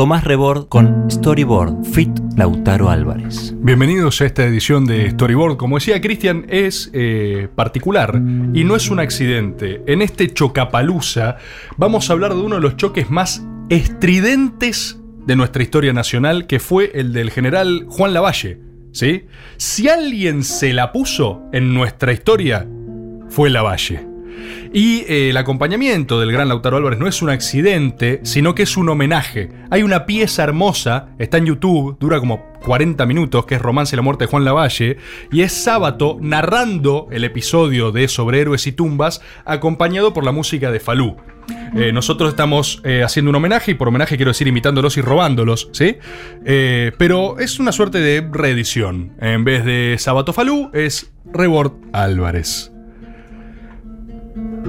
Tomás Rebord con Storyboard Fit Lautaro Álvarez. Bienvenidos a esta edición de Storyboard. Como decía Cristian, es eh, particular y no es un accidente. En este chocapalusa vamos a hablar de uno de los choques más estridentes de nuestra historia nacional, que fue el del general Juan Lavalle. ¿sí? Si alguien se la puso en nuestra historia, fue Lavalle. Y eh, el acompañamiento del gran Lautaro Álvarez no es un accidente, sino que es un homenaje. Hay una pieza hermosa, está en YouTube, dura como 40 minutos, que es Romance y la muerte de Juan Lavalle, y es Sábato narrando el episodio de Sobre Héroes y Tumbas, acompañado por la música de Falú. Eh, nosotros estamos eh, haciendo un homenaje, y por homenaje quiero decir imitándolos y robándolos, ¿sí? pero es una suerte de reedición. En vez de Sábato Falú, es Rebord Álvarez.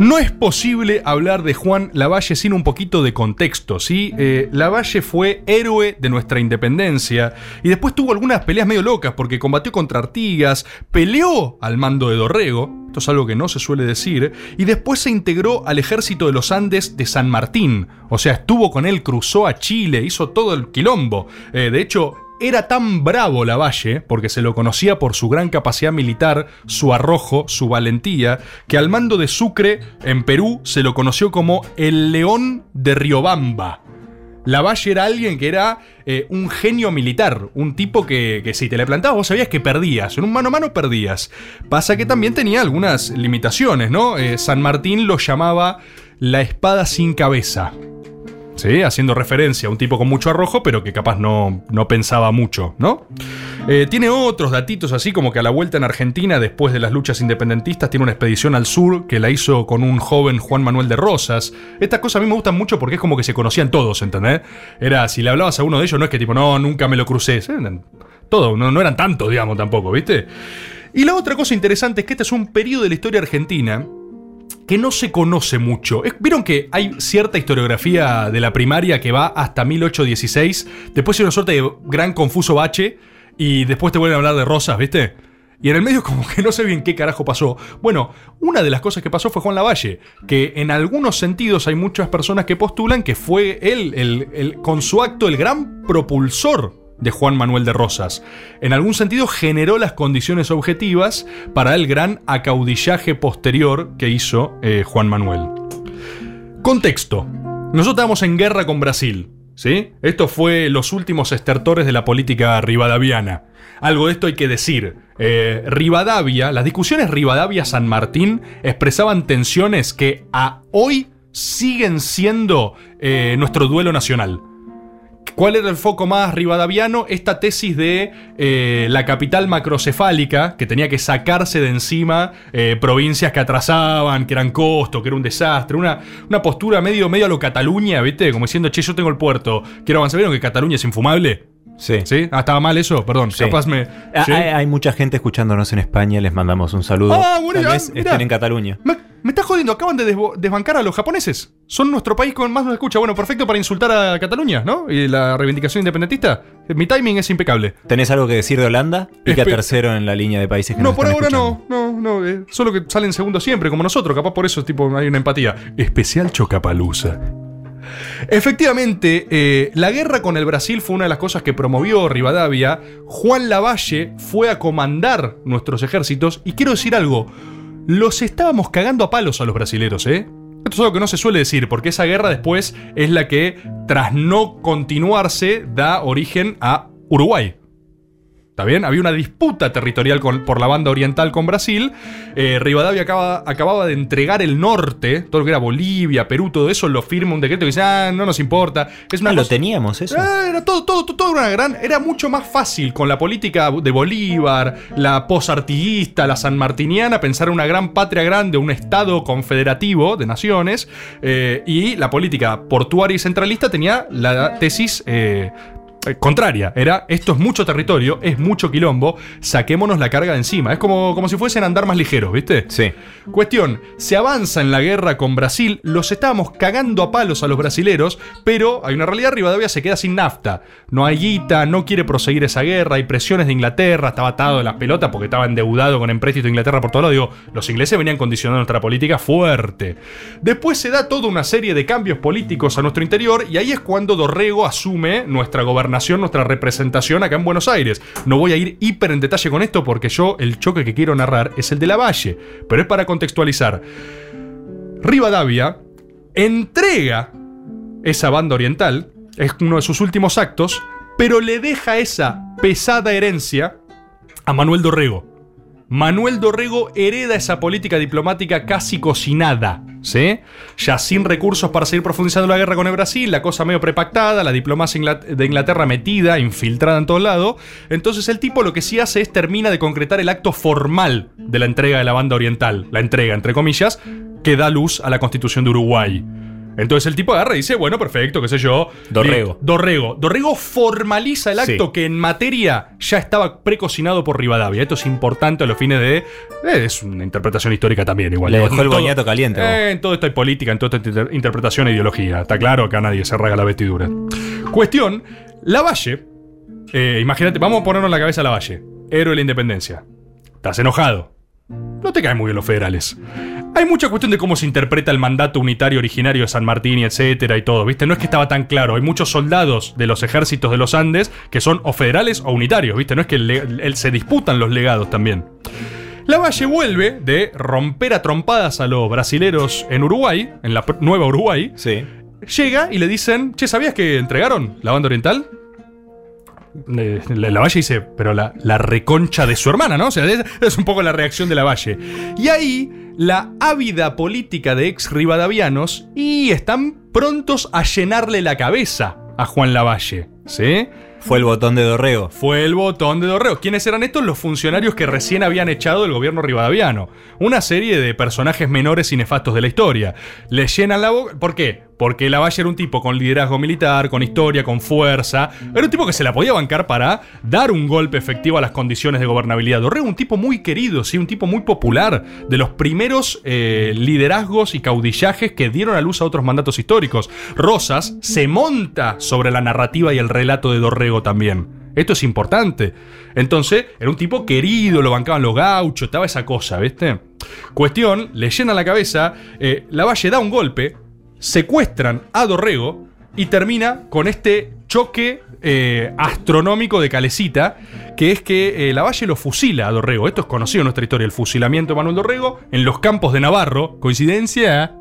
No es posible hablar de Juan Lavalle sin un poquito de contexto, ¿sí? Eh, Lavalle fue héroe de nuestra independencia y después tuvo algunas peleas medio locas porque combatió contra Artigas, peleó al mando de Dorrego, esto es algo que no se suele decir, y después se integró al ejército de los Andes de San Martín, o sea, estuvo con él, cruzó a Chile, hizo todo el quilombo. Eh, de hecho, era tan bravo Lavalle, porque se lo conocía por su gran capacidad militar, su arrojo, su valentía, que al mando de Sucre, en Perú, se lo conoció como el León de Riobamba. Lavalle era alguien que era eh, un genio militar, un tipo que, si te le plantabas vos sabías que perdías, en un mano a mano perdías. Pasa que también tenía algunas limitaciones, ¿no? Eh, San Martín lo llamaba la espada sin cabeza. Haciendo referencia a un tipo con mucho arrojo, pero que capaz no, no pensaba mucho, ¿no? Eh, tiene otros datitos así como que a la vuelta en Argentina, después de las luchas independentistas, tiene una expedición al sur que la hizo con un joven Juan Manuel de Rosas. Estas cosas a mí me gustan mucho porque es como que se conocían todos, ¿entendés? Era, si le hablabas a uno de ellos, no es que tipo, no, nunca me lo crucé. Todo, no, no eran tantos, digamos, tampoco, ¿viste? Y la otra cosa interesante es que este es un periodo de la historia argentina que no se conoce mucho. Vieron que hay cierta historiografía de la primaria que va hasta 1816, después hay una suerte de gran confuso bache y después te vuelven a hablar de rosas, ¿viste? Y en el medio como que no sé bien qué carajo pasó. Bueno, una de las cosas que pasó fue Juan Lavalle, que en algunos sentidos hay muchas personas que postulan que fue él, el, con su acto, el gran propulsor de Juan Manuel de Rosas. En algún sentido generó las condiciones objetivas para el gran acaudillaje posterior que hizo eh, Juan Manuel. Contexto. Nosotros estábamos en guerra con Brasil. ¿Sí? Esto fue los últimos estertores de la política rivadaviana. Algo de esto hay que decir. Eh, Rivadavia, las discusiones Rivadavia-San Martín expresaban tensiones que a hoy siguen siendo eh, nuestro duelo nacional. ¿Cuál era el foco más rivadaviano? Esta tesis de eh, la capital macrocefálica, que tenía que sacarse de encima eh, provincias que atrasaban, que eran costo, que era un desastre. Una, una postura medio, medio a lo Cataluña, ¿viste? Como diciendo, che, yo tengo el puerto, quiero avanzar. ¿Vieron que Cataluña es infumable? Sí. ¿Sí? Ah, estaba mal eso, perdón. Capaz me. Ah, hay, mucha gente escuchándonos en España, les mandamos un saludo. Ah, bueno, Tal vez estén en Cataluña. Me estás jodiendo, acaban de desbancar a los japoneses. Son nuestro país con más nos escucha. Bueno, perfecto para insultar a Cataluña, ¿no? Y la reivindicación independentista. Mi timing es impecable. ¿Tenés algo que decir de Holanda? Y que tercero en la línea de países que No, por ahora no, no, no. Eh, solo que salen segundo siempre, como nosotros. Capaz por eso tipo, hay una empatía. Especial Chocapalusa. Efectivamente, eh, la guerra con el Brasil fue una de las cosas que promovió Rivadavia. Juan Lavalle fue a comandar nuestros ejércitos. Y quiero decir algo los estábamos cagando a palos a los brasileros, ¿eh? Esto es algo que no se suele decir, porque esa guerra después es la que, tras no continuarse, da origen a Uruguay. ¿Está bien? Había una disputa territorial por la banda oriental con Brasil. Eh, Rivadavia acababa de entregar el norte, todo lo que era Bolivia, Perú, todo eso, lo firma un decreto que dice, ah, no nos importa. Es una ah, lo teníamos eso. Ah, era todo, todo, todo una gran. Era mucho más fácil con la política de Bolívar, la posartiguista, la sanmartiniana, pensar en una gran patria grande, un estado confederativo de naciones. Eh, y la política portuaria y centralista tenía la tesis. Eh, eh, contraria. Era, esto es mucho territorio, es mucho quilombo, saquémonos la carga de encima. Es como, como si fuesen a andar más ligeros, ¿viste? Sí. Cuestión, se avanza en la guerra con Brasil, los estábamos cagando a palos a los brasileros, pero hay una realidad, Rivadavia se queda sin nafta. No hay guita, no quiere proseguir esa guerra, hay presiones de Inglaterra, estaba atado de las pelotas porque estaba endeudado con empréstito de Inglaterra por todo lado. Digo, los ingleses venían condicionando nuestra política fuerte. Después se da toda una serie de cambios políticos a nuestro interior y ahí es cuando Dorrego asume nuestra gobernación, nuestra representación acá en Buenos Aires. No voy a ir hiper en detalle con esto porque yo el choque que quiero narrar es el de la Valle, pero es para contextualizar. Rivadavia entrega esa banda oriental, es uno de sus últimos actos, pero le deja esa pesada herencia a Manuel Dorrego. Manuel Dorrego hereda esa política diplomática casi cocinada, ¿sí? Ya sin recursos para seguir profundizando la guerra con el Brasil, la cosa medio prepactada, la diplomacia de Inglaterra metida, infiltrada en todos lados. Entonces el tipo lo que sí hace es termina de concretar el acto formal de la entrega de la banda oriental, la entrega, entre comillas, que da luz a la constitución de Uruguay. Entonces el tipo agarra y dice, bueno, perfecto, qué sé yo. Dorrego. Dorrego. Dorrego formaliza el acto Sí. que en materia ya estaba precocinado por Rivadavia. Esto es importante a los fines de... eh, es una interpretación histórica también, igual. Le En dejó el todo- boñato caliente. Eh, en todo esto hay política, en todo esto hay inter- interpretación e ideología. Está claro que a nadie se raga la vestidura. Cuestión, Lavalle... Eh, imagínate, vamos a ponernos en la cabeza a Lavalle. Héroe de la independencia. Estás enojado. No te caen muy bien los federales. Hay mucha cuestión de cómo se interpreta el mandato unitario originario de San Martín y etcétera y todo, ¿viste? No es que estaba tan claro. Hay muchos soldados de los ejércitos de los Andes que son o federales o unitarios, ¿viste? No es que le- se disputan los legados también. Lavalle vuelve de romper a trompadas a los brasileros en Uruguay, en la nueva Uruguay. Sí. Llega y le dicen, che, ¿sabías que entregaron la banda oriental? Le- le- Lavalle dice, pero la, la reconcha de su hermana, ¿no? O sea, es, es un poco la reacción de Lavalle. Y ahí, la ávida política de ex rivadavianos y están prontos a llenarle la cabeza a Juan Lavalle, ¿sí? Fue el botón de Dorrego. Fue el botón de Dorrego. ¿Quiénes eran estos? Los funcionarios que recién habían echado del gobierno rivadaviano. Una serie de personajes menores y nefastos de la historia. Le llenan la boca. ¿Por qué? Porque Lavalle era un tipo con liderazgo militar, con historia, con fuerza. Era un tipo que se la podía bancar para dar un golpe efectivo a las condiciones de gobernabilidad. Dorrego, un tipo muy querido, sí, un tipo muy popular. De los primeros eh, liderazgos y caudillajes que dieron a luz a otros mandatos históricos. Rosas se monta sobre la narrativa y el relato de Dorrego también. Esto es importante. Entonces, era un tipo querido, lo bancaban los gauchos, estaba esa cosa, ¿viste? Cuestión, le llena la cabeza, eh, Lavalle da un golpe, secuestran a Dorrego y termina con este choque eh, astronómico de Calecita, que es que eh, Lavalle lo fusila a Dorrego. Esto es conocido en nuestra historia, el fusilamiento de Manuel Dorrego en los campos de Navarro. ¿Coincidencia?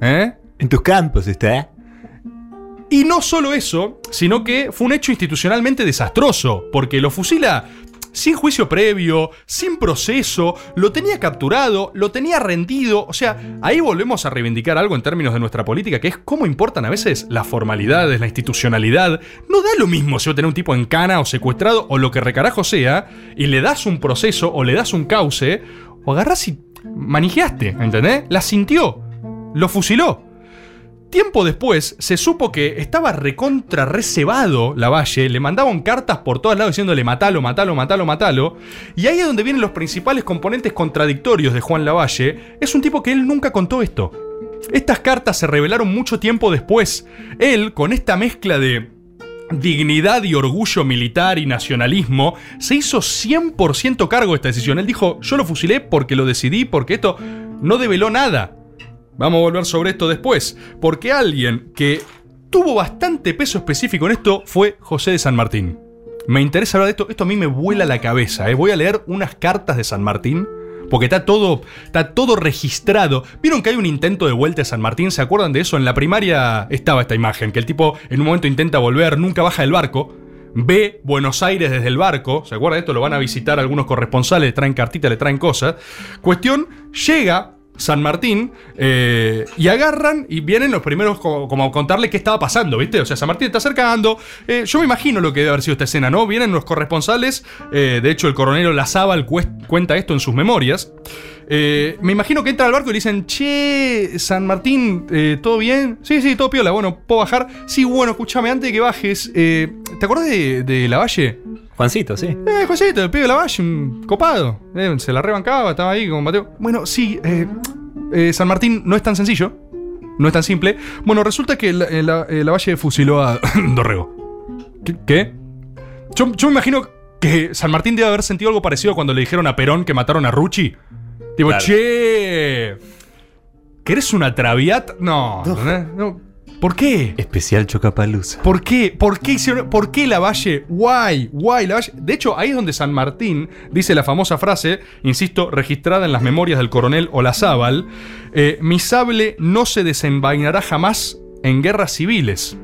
¿Eh? En tus campos está. Y no solo eso, sino que fue un hecho institucionalmente desastroso, porque lo fusila sin juicio previo, sin proceso, lo tenía capturado, lo tenía rendido, o sea, ahí volvemos a reivindicar algo en términos de nuestra política, que es cómo importan a veces las formalidades, la institucionalidad. No da lo mismo si vos tenés un tipo en cana o secuestrado o lo que recarajo sea, y le das un proceso o le das un cauce, o agarrás y manijeaste, ¿entendés? La sintió, lo fusiló. Tiempo después se supo que estaba recontra recebado Lavalle, le mandaban cartas por todos lados diciéndole matalo, matalo, matalo, matalo. Y ahí es donde vienen los principales componentes contradictorios de Juan Lavalle. Es un tipo que él nunca contó esto. Estas cartas se revelaron mucho tiempo después. Él, con esta mezcla de dignidad y orgullo militar y nacionalismo, se hizo 100% cargo de esta decisión. Él dijo, yo lo fusilé porque lo decidí, porque esto no develó nada. Vamos a volver sobre esto después, porque alguien que tuvo bastante peso específico en esto fue José de San Martín. Me interesa hablar de esto, esto a mí me vuela la cabeza, ¿eh? voy a leer unas cartas de San Martín, porque está todo, está todo registrado. ¿Vieron que hay un intento de vuelta a San Martín? ¿Se acuerdan de eso? En la primaria estaba esta imagen, que el tipo en un momento intenta volver, nunca baja del barco, ve Buenos Aires desde el barco, ¿se acuerdan de esto? Lo van a visitar algunos corresponsales, le traen cartitas, le traen cosas. Cuestión, llega San Martín eh, y agarran y vienen los primeros co- como a contarle qué estaba pasando, ¿viste? O sea, San Martín está acercando. eh, yo me imagino lo que debe haber sido esta escena, ¿no? Vienen los corresponsales, eh, de hecho el coronel Lazábal cuenta esto en sus memorias. Eh, me imagino que entra al barco y le dicen, che, San Martín, eh, ¿todo bien? Sí, sí, todo piola. Bueno, ¿puedo bajar? Sí, bueno, escúchame, antes de que bajes, eh, ¿Te acordás de, de Lavalle? Juancito, sí. Eh, Josito, el pibe de Lavalle, un copado. Eh, se la rebancaba, estaba ahí con Mateo. Bueno, sí, eh, San Martín no es tan sencillo. No es tan simple. Bueno, resulta que la, la- Lavalle fusiló a Dorrego. ¿Qué? qué? Yo, yo me imagino que San Martín debe haber sentido algo parecido cuando le dijeron a Perón que mataron a Rucci. Tipo, Claro. che. ¿Querés una traviata? No. ¿Por qué? Especial Chocapalusa. ¿Por qué? ¿Por qué hicieron? ¿Por qué Lavalle? Why? Why Lavalle? De hecho, ahí es donde San Martín dice la famosa frase, insisto, registrada en las memorias del coronel Olazábal: eh, Mi sable no se desenvainará jamás en guerras civiles.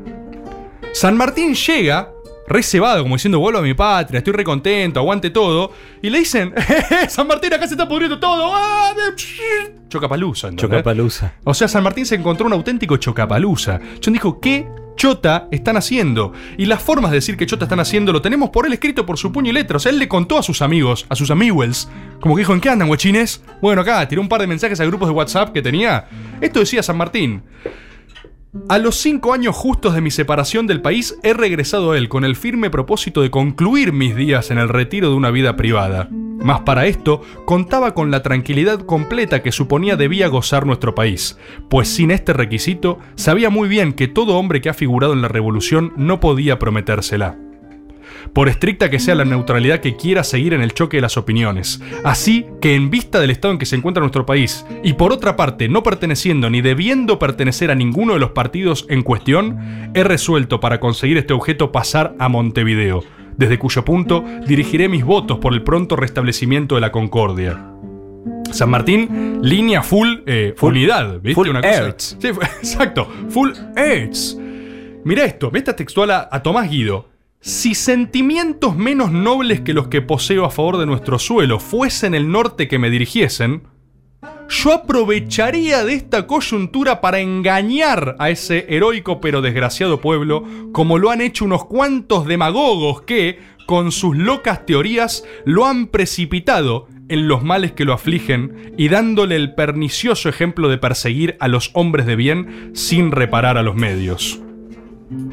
San Martín llega, re cebado, como diciendo, vuelvo a mi patria, estoy re contento, aguante todo. Y le dicen, "Eh, San Martín, acá se está pudriendo todo. ¡Ah! Chocapalusa, ¿entendés? Chocapalusa. O sea, San Martín se encontró un auténtico chocapalusa. John dijo, ¿qué chota están haciendo? Y las formas de decir que chota están haciendo lo tenemos por él escrito por su puño y letra. O sea, él le contó a sus amigos, a sus amigos, como que dijo, ¿en qué andan, guachines? Bueno, acá, tiró un par de mensajes a grupos de WhatsApp que tenía. Esto decía San Martín. A los cinco años justos de mi separación del país, he regresado a él con el firme propósito de concluir mis días en el retiro de una vida privada. Mas para esto contaba con la tranquilidad completa que suponía debía gozar nuestro país, pues sin este requisito sabía muy bien que todo hombre que ha figurado en la revolución no podía prometérsela por estricta que sea la neutralidad que quiera seguir en el choque de las opiniones. Así que en vista del estado en que se encuentra nuestro país, y por otra parte no perteneciendo ni debiendo pertenecer a ninguno de los partidos en cuestión, he resuelto para conseguir este objeto pasar a Montevideo, desde cuyo punto dirigiré mis votos por el pronto restablecimiento de la concordia. San Martín, línea full, eh, unidad, ¿viste? full Una cosa. Ertz. Sí, exacto, full Ertz. Mira esto, ve esta textual a, a Tomás Guido. Si sentimientos menos nobles que los que poseo a favor de nuestro suelo fuesen el norte que me dirigiesen, yo aprovecharía de esta coyuntura para engañar a ese heroico pero desgraciado pueblo, como lo han hecho unos cuantos demagogos que, con sus locas teorías, lo han precipitado en los males que lo afligen y dándole el pernicioso ejemplo de perseguir a los hombres de bien sin reparar a los medios.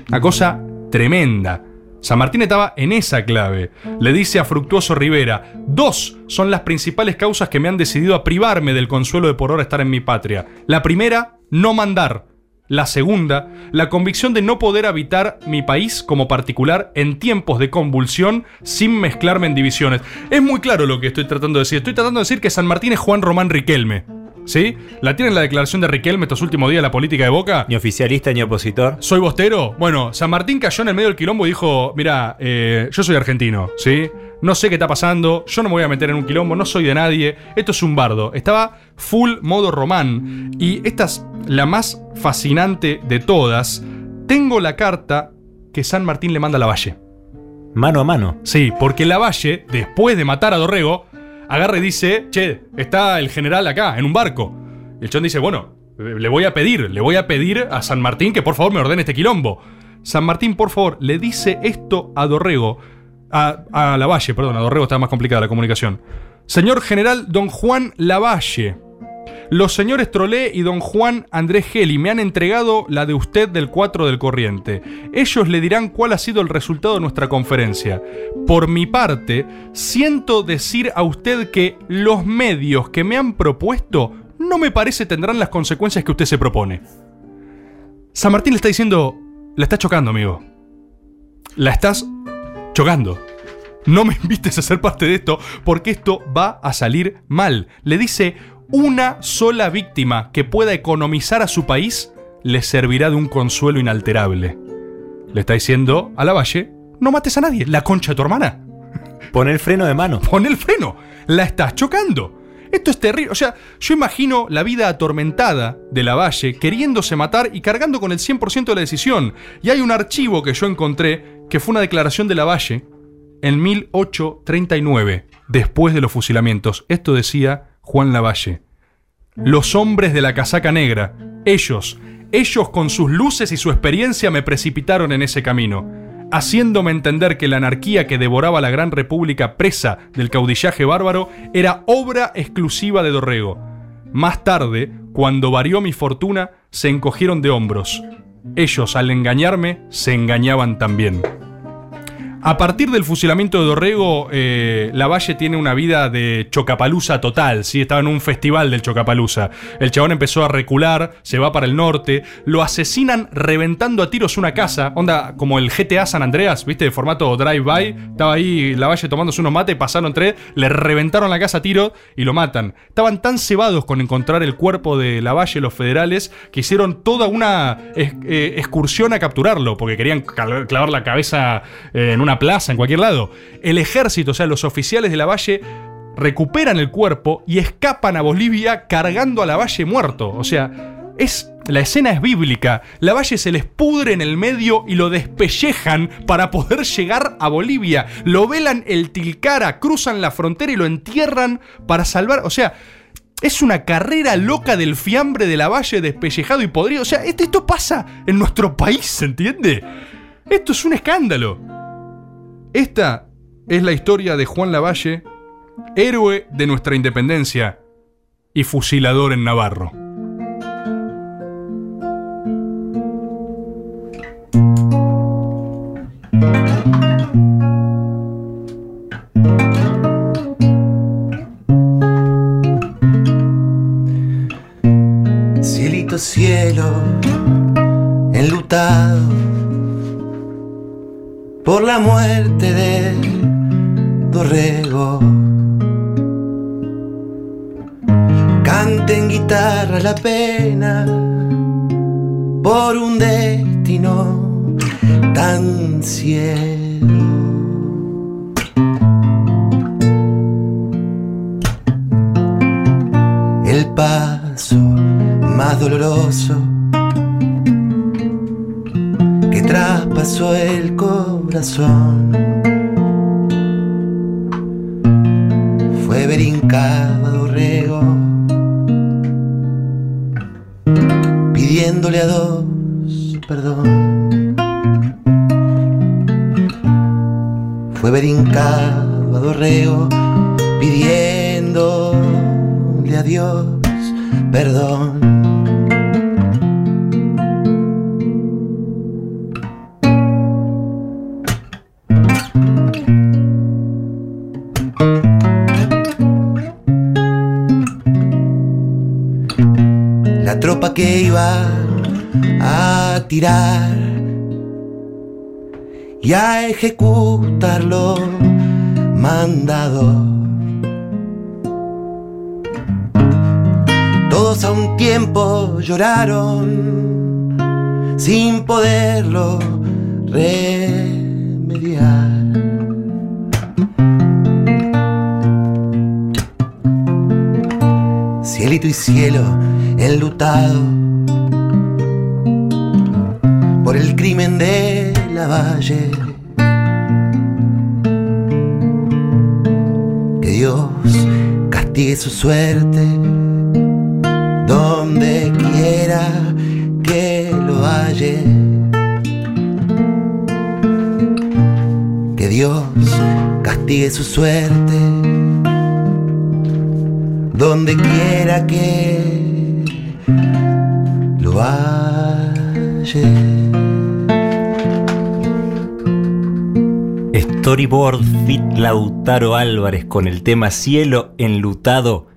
Una cosa tremenda. San Martín estaba en esa clave. Le dice a Fructuoso Rivera, dos son las principales causas que me han decidido a privarme del consuelo de por ahora estar en mi patria. La primera, no mandar. La segunda, la convicción de no poder habitar mi país como particular en tiempos de convulsión sin mezclarme en divisiones. Es muy claro lo que estoy tratando de decir. Estoy tratando de decir que San Martín es Juan Román Riquelme. ¿Sí? ¿La tienen la declaración de Riquelme estos últimos días de la política de Boca? Ni oficialista ni opositor. ¿Soy bostero? Bueno, San Martín cayó en el medio del quilombo y dijo, mira, eh, yo soy argentino, ¿sí? No sé qué está pasando, yo no me voy a meter en un quilombo, no soy de nadie, esto es un bardo. Estaba full modo román. Y esta es la más fascinante de todas. Tengo la carta que San Martín le manda a Lavalle. Mano a mano. Sí, porque Lavalle, después de matar a Dorrego, agarra y dice, che, está el general acá, en un barco. Y el chon dice, bueno, le voy a pedir, le voy a pedir a San Martín que por favor me ordene este quilombo. San Martín, por favor, le dice esto a Dorrego, a, a Lavalle, perdón, a Dorrego está más complicada la comunicación. Señor general Don Juan Lavalle, los señores Trolé y don Juan Andrés Geli me han entregado la de usted del 4 del corriente. Ellos le dirán cuál ha sido el resultado de nuestra conferencia. Por mi parte, siento decir a usted que los medios que me han propuesto no me parece tendrán las consecuencias que usted se propone. San Martín le está diciendo, la estás chocando, amigo. La estás chocando. No me invites a ser parte de esto porque esto va a salir mal. Le dice, una sola víctima que pueda economizar a su país le servirá de un consuelo inalterable. Le está diciendo a la Valle, no mates a nadie, la concha de tu hermana. Pon el freno de mano. Pon el freno, la estás chocando. Esto es terrible. O sea, yo imagino la vida atormentada de la Valle queriéndose matar y cargando con el 100% de la decisión. Y hay un archivo que yo encontré que fue una declaración de la Valle en 1839, después de los fusilamientos. Esto decía Juan Lavalle. Los hombres de la casaca negra, ellos, ellos con sus luces y su experiencia me precipitaron en ese camino, haciéndome entender que la anarquía que devoraba la gran república presa del caudillaje bárbaro era obra exclusiva de Dorrego. Más tarde, cuando varió mi fortuna, se encogieron de hombros. Ellos, al engañarme, se engañaban también. A partir del fusilamiento de Dorrego, eh, Lavalle tiene una vida de chocapalusa total. ¿sí? Estaba en un festival del chocapalusa. El chabón empezó a recular, se va para el norte, lo asesinan reventando a tiros una casa, onda como el GTA San Andreas, ¿viste? De formato drive-by. Estaba ahí Lavalle tomándose unos mates, pasaron tres, le reventaron la casa a tiro y lo matan. Estaban tan cebados con encontrar el cuerpo de Lavalle los federales que hicieron toda una eh, excursión a capturarlo, porque querían clavar la cabeza eh, en una plaza, en cualquier lado. El ejército, o sea, los oficiales de Lavalle recuperan el cuerpo y escapan a Bolivia cargando a Lavalle muerto. O sea, es. La escena es bíblica. Lavalle se les pudre en el medio y lo despellejan para poder llegar a Bolivia. Lo velan el Tilcara, cruzan la frontera y lo entierran para salvar. O sea, es una carrera loca del fiambre de Lavalle despellejado y podrido. O sea, esto, esto pasa en nuestro país, ¿se entiende? Esto es un escándalo. Esta es la historia de Juan Lavalle, héroe de nuestra independencia y fusilador en Navarro. Cielito cielo, enlutado por la muerte Dorrego. Cante en guitarra la pena por un destino tan ciego. el paso más doloroso que traspasó el corazón. Pidiéndole a dos perdón. Fue ver hincado a Dorrego, pidiéndole a Dios perdón. Y a ejecutar lo mandado. Todos a un tiempo lloraron sin poderlo remediar. Cielito y cielo enlutado por el crimen de la valle. Que Dios castigue su suerte donde quiera que lo halle. Que Dios castigue su suerte donde quiera que lo halle. Storyboard Fit Lautaro Álvarez con el tema Cielo enlutado